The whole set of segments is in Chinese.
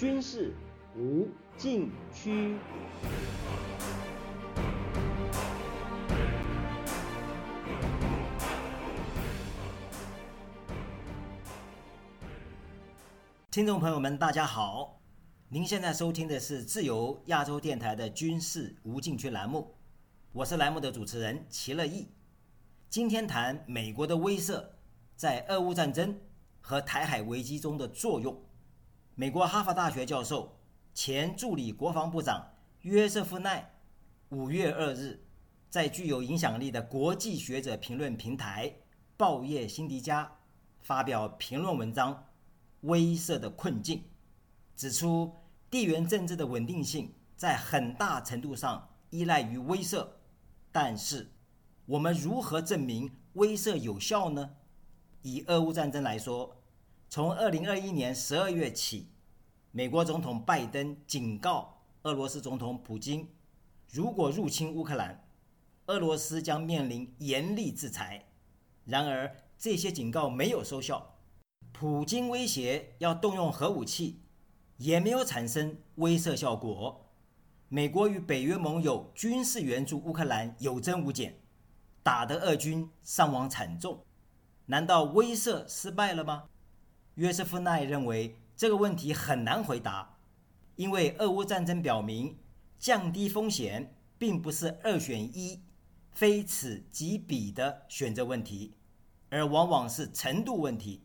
军事无禁区。听众朋友们，大家好！您现在收听的是自由亚洲电台的军事无禁区栏目，我是栏目的主持人齐乐意。今天谈美国的威慑在俄乌战争和台海危机中的作用。美国哈佛大学教授、前助理国防部长约瑟夫奈五月二日在具有影响力的国际学者评论平台报业辛迪加发表评论文章。威慑的困境，指出地缘政治的稳定性在很大程度上依赖于威慑，但是我们如何证明威慑有效呢？以俄乌战争来说，从二零二一年十二月起，美国总统拜登警告俄罗斯总统普京，如果入侵乌克兰，俄罗斯将面临严厉制裁。然而，这些警告没有收效。普京威胁要动用核武器，也没有产生威慑效果。美国与北约盟友军事援助乌克兰有增无减，打得俄军伤亡惨重。难道威慑失败了吗？约瑟夫奈认为这个问题很难回答，因为俄乌战争表明，降低风险并不是二选一、非此即彼的选择问题，而往往是程度问题。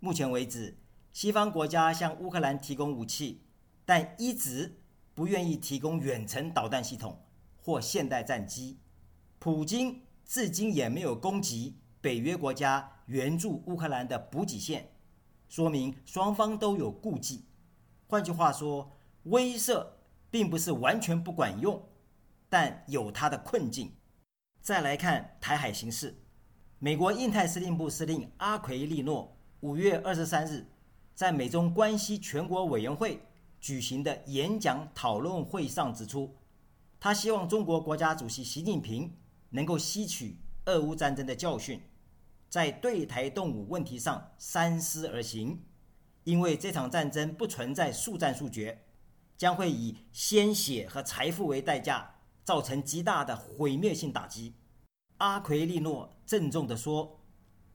目前为止，西方国家向乌克兰提供武器，但一直不愿意提供远程导弹系统或现代战机。普京至今也没有攻击北约国家援助乌克兰的补给线，说明双方都有顾忌。换句话说，威慑并不是完全不管用，但有它的困境。再来看台海形势，美国印太司令部司令阿奎利诺。五月二十三日，在美中关系全国委员会举行的演讲讨论会上指出，他希望中国国家主席习近平能够吸取俄乌战争的教训，在对台动武问题上三思而行，因为这场战争不存在速战速决，将会以鲜血和财富为代价，造成极大的毁灭性打击。阿奎利诺郑重地说。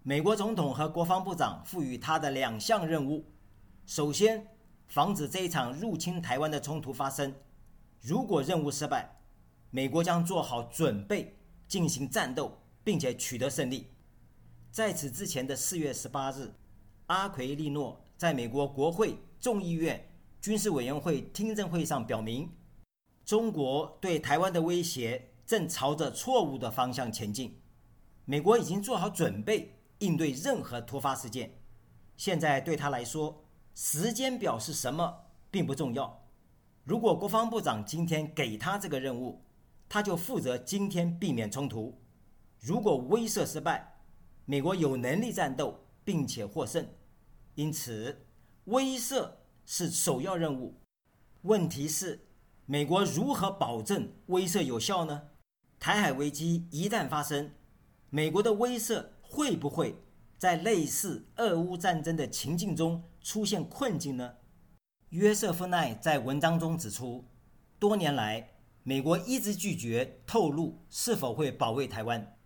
美国总统和国防部长赋予他的两项任务：首先，防止这一场入侵台湾的冲突发生；如果任务失败，美国将做好准备进行战斗，并且取得胜利。在此之前的四月十八日，阿奎利诺在美国国会众议院军事委员会听证会上表明，中国对台湾的威胁正朝着错误的方向前进，美国已经做好准备。应对任何突发事件，现在对他来说，时间表是什么并不重要。如果国防部长今天给他这个任务，他就负责今天避免冲突。如果威慑失败，美国有能力战斗并且获胜，因此威慑是首要任务。问题是，美国如何保证威慑有效呢？台海危机一旦发生，美国的威慑。会不会在类似俄乌战争的情境中出现困境呢？约瑟夫奈在文章中指出，多年来美国一直拒绝透露是否会保卫台湾。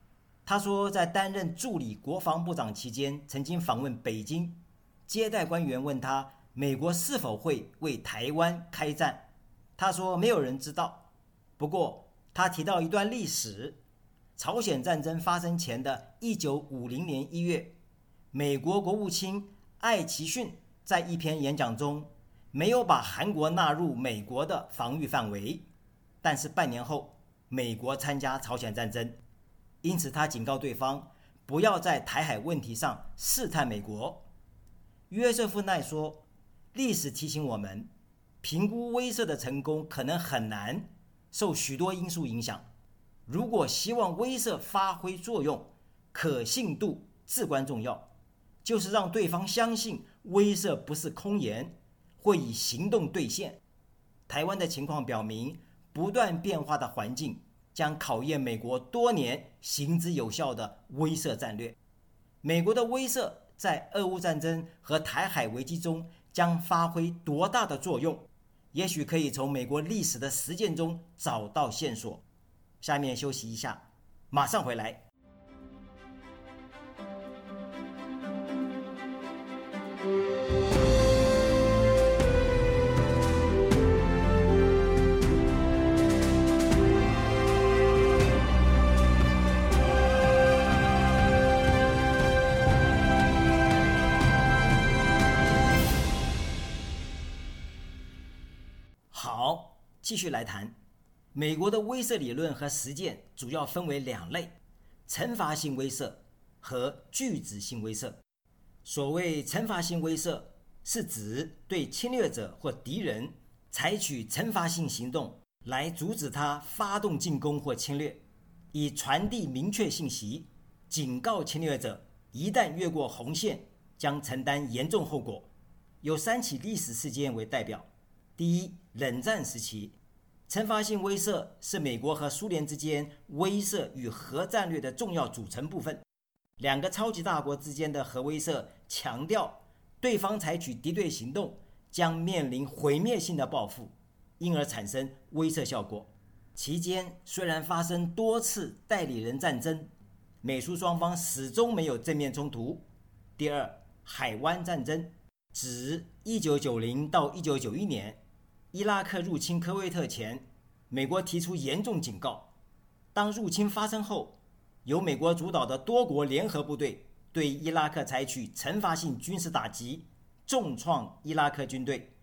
他说，在担任助理国防部长期间，曾经访问北京，接待官员问他美国是否会为台湾开战，他说没有人知道。不过他提到一段历史。朝鲜战争发生前的一九五零年一月，美国国务卿艾奇逊在一篇演讲中没有把韩国纳入美国的防御范围，但是半年后美国参加朝鲜战争，因此他警告对方不要在台海问题上试探美国。约瑟夫奈说：“历史提醒我们，评估威慑的成功可能很难，受许多因素影响。”如果希望威慑发挥作用，可信度至关重要，就是让对方相信威慑不是空言，会以行动兑现。台湾的情况表明，不断变化的环境将考验美国多年行之有效的威慑战略。美国的威慑在俄乌战争和台海危机中将发挥多大的作用？也许可以从美国历史的实践中找到线索。下面休息一下，马上回来。好，继续来谈。美国的威慑理论和实践主要分为两类：惩罚性威慑和拒止性威慑。所谓惩罚性威慑，是指对侵略者或敌人采取惩罚性行动来阻止他发动进攻或侵略，以传递明确信息，警告侵略者一旦越过红线将承担严重后果。有三起历史事件为代表：第一，冷战时期。惩罚性威慑是美国和苏联之间威慑与核战略的重要组成部分。两个超级大国之间的核威慑强调，对方采取敌对行动将面临毁灭性的报复，因而产生威慑效果。期间虽然发生多次代理人战争，美苏双方始终没有正面冲突。第二，海湾战争指1990到1991年。伊拉克入侵科威特前，美国提出严重警告。当入侵发生后，由美国主导的多国联合部队对伊拉克采取惩罚性军事打击，重创伊拉克军队，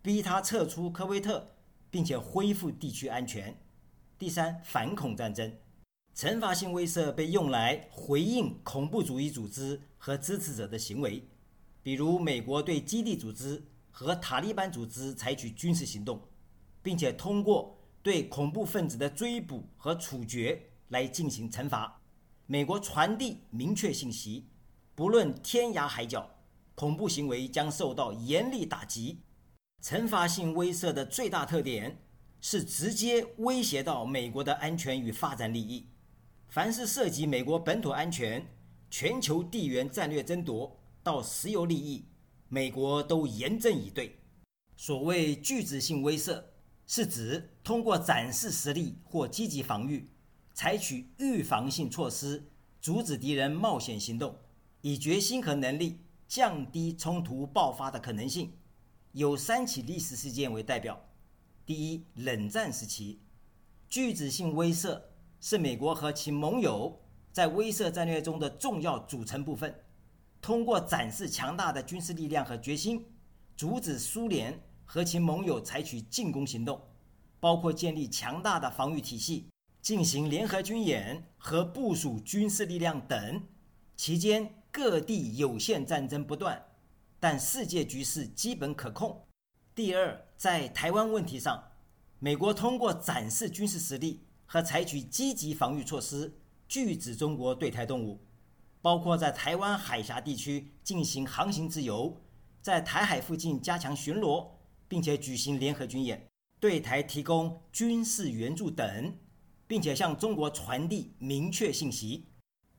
逼他撤出科威特，并且恢复地区安全。第三，反恐战争，惩罚性威慑被用来回应恐怖主义组织和支持者的行为，比如美国对基地组织。和塔利班组织采取军事行动，并且通过对恐怖分子的追捕和处决来进行惩罚。美国传递明确信息：不论天涯海角，恐怖行为将受到严厉打击。惩罚性威慑的最大特点是直接威胁到美国的安全与发展利益。凡是涉及美国本土安全、全球地缘战略争夺到石油利益。美国都严阵以对。所谓拒止性威慑，是指通过展示实力或积极防御，采取预防性措施，阻止敌人冒险行动，以决心和能力降低冲突爆发的可能性。有三起历史事件为代表：第一，冷战时期，拒止性威慑是美国和其盟友在威慑战略中的重要组成部分。通过展示强大的军事力量和决心，阻止苏联和其盟友采取进攻行动，包括建立强大的防御体系、进行联合军演和部署军事力量等。期间，各地有限战争不断，但世界局势基本可控。第二，在台湾问题上，美国通过展示军事实力和采取积极防御措施，拒止中国对台动武。包括在台湾海峡地区进行航行自由，在台海附近加强巡逻，并且举行联合军演，对台提供军事援助等，并且向中国传递明确信息：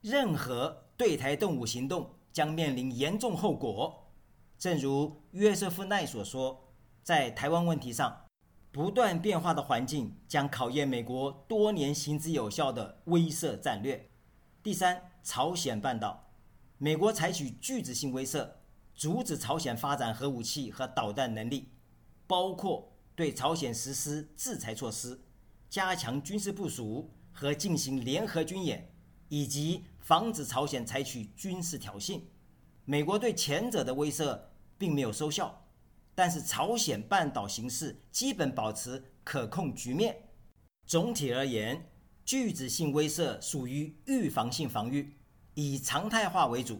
任何对台动武行动将面临严重后果。正如约瑟夫奈所说，在台湾问题上，不断变化的环境将考验美国多年行之有效的威慑战略。第三。朝鲜半岛，美国采取拒止性威慑，阻止朝鲜发展核武器和导弹能力，包括对朝鲜实施制裁措施、加强军事部署和进行联合军演，以及防止朝鲜采取军事挑衅。美国对前者的威慑并没有收效，但是朝鲜半岛形势基本保持可控局面。总体而言，拒止性威慑属于预防性防御。以常态化为主，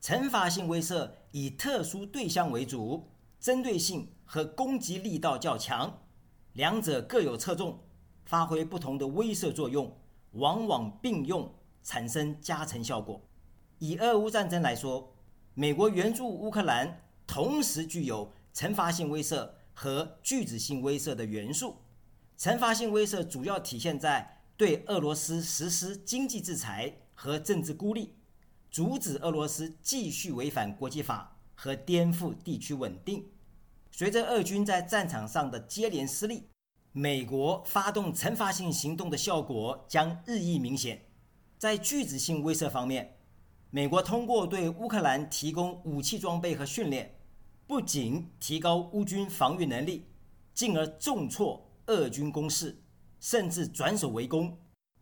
惩罚性威慑以特殊对象为主，针对性和攻击力道较强，两者各有侧重，发挥不同的威慑作用，往往并用产生加成效果。以俄乌战争来说，美国援助乌克兰同时具有惩罚性威慑和拒止性威慑的元素。惩罚性威慑主要体现在对俄罗斯实施经济制裁。和政治孤立，阻止俄罗斯继续违反国际法和颠覆地区稳定。随着俄军在战场上的接连失利，美国发动惩罚性行动的效果将日益明显。在拒止性威慑方面，美国通过对乌克兰提供武器装备和训练，不仅提高乌军防御能力，进而重挫俄军攻势，甚至转守为攻，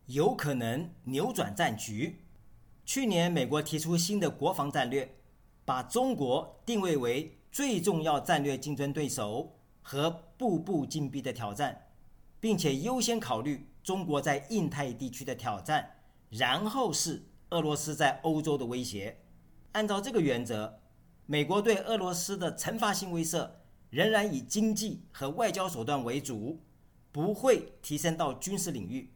有可能扭转战局。去年，美国提出新的国防战略，把中国定位为最重要战略竞争对手和步步紧逼的挑战，并且优先考虑中国在印太地区的挑战。然后是俄罗斯在欧洲的威胁。按照这个原则，美国对俄罗斯的惩罚性威慑仍然以经济和外交手段为主，不会提升到军事领域。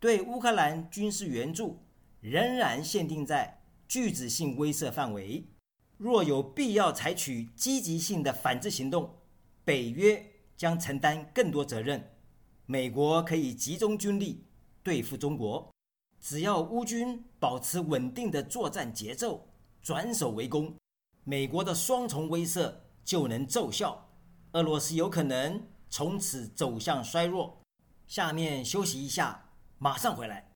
对乌克兰军事援助仍然限定在拒止性威慑范围。若有必要采取积极性的反制行动，北约将承担更多责任。美国可以集中军力对付中国。只要乌军保持稳定的作战节奏，转守为攻，美国的双重威慑就能奏效，俄罗斯有可能从此走向衰弱。下面休息一下，马上回来。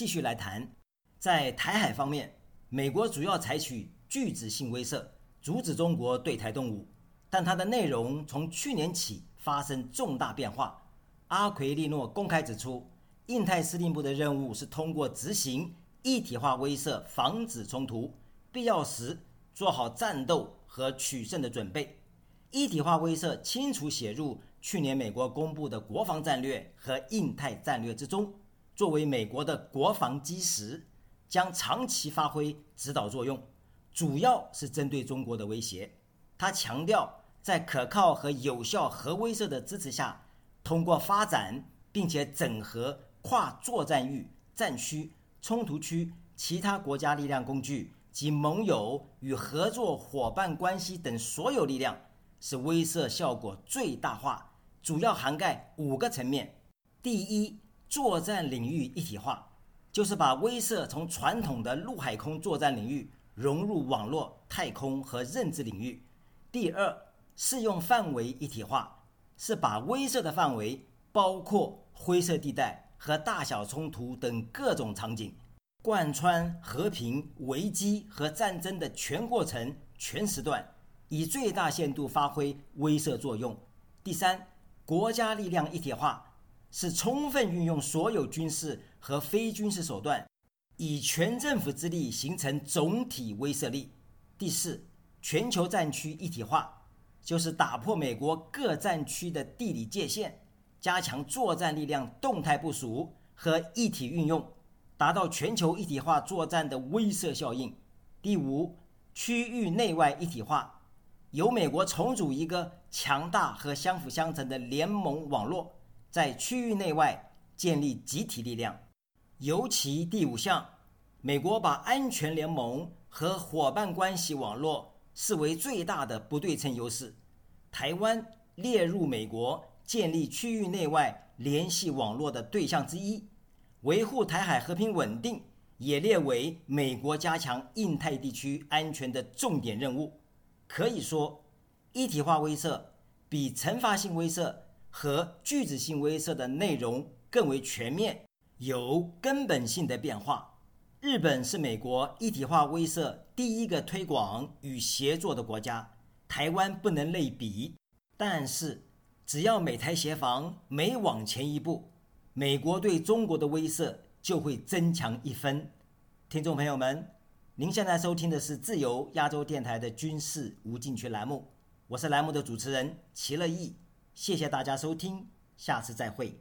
继续来谈，在台海方面，美国主要采取拒止性威慑，阻止中国对台动武。但它的内容从去年起发生重大变化。阿奎利诺公开指出，印太司令部的任务是通过执行一体化威慑，防止冲突，必要时做好战斗和取胜的准备。一体化威慑清楚写入去年美国公布的国防战略和印太战略之中。作为美国的国防基石，将长期发挥指导作用，主要是针对中国的威胁。他强调，在可靠和有效核威慑的支持下，通过发展并且整合跨作战域、战区、冲突区其他国家力量工具及盟友与合作伙伴关系等所有力量，使威慑效果最大化。主要涵盖五个层面：第一，作战领域一体化，就是把威慑从传统的陆海空作战领域融入网络、太空和认知领域。第二，适用范围一体化，是把威慑的范围包括灰色地带和大小冲突等各种场景，贯穿和平、危机和战争的全过程、全时段，以最大限度发挥威慑作用。第三，国家力量一体化。是充分运用所有军事和非军事手段，以全政府之力形成总体威慑力。第四，全球战区一体化，就是打破美国各战区的地理界限，加强作战力量动态部署和一体运用，达到全球一体化作战的威慑效应。第五，区域内外一体化，由美国重组一个强大和相辅相成的联盟网络。在区域内外建立集体力量，尤其第五项，美国把安全联盟和伙伴关系网络视为最大的不对称优势。台湾列入美国建立区域内外联系网络的对象之一，维护台海和平稳定也列为美国加强印太地区安全的重点任务。可以说，一体化威慑比惩罚性威慑。和句子性威慑的内容更为全面，有根本性的变化。日本是美国一体化威慑第一个推广与协作的国家，台湾不能类比。但是，只要美台协防每往前一步，美国对中国的威慑就会增强一分。听众朋友们，您现在收听的是自由亚洲电台的军事无禁区栏目，我是栏目的主持人齐乐意。谢谢大家收听，下次再会。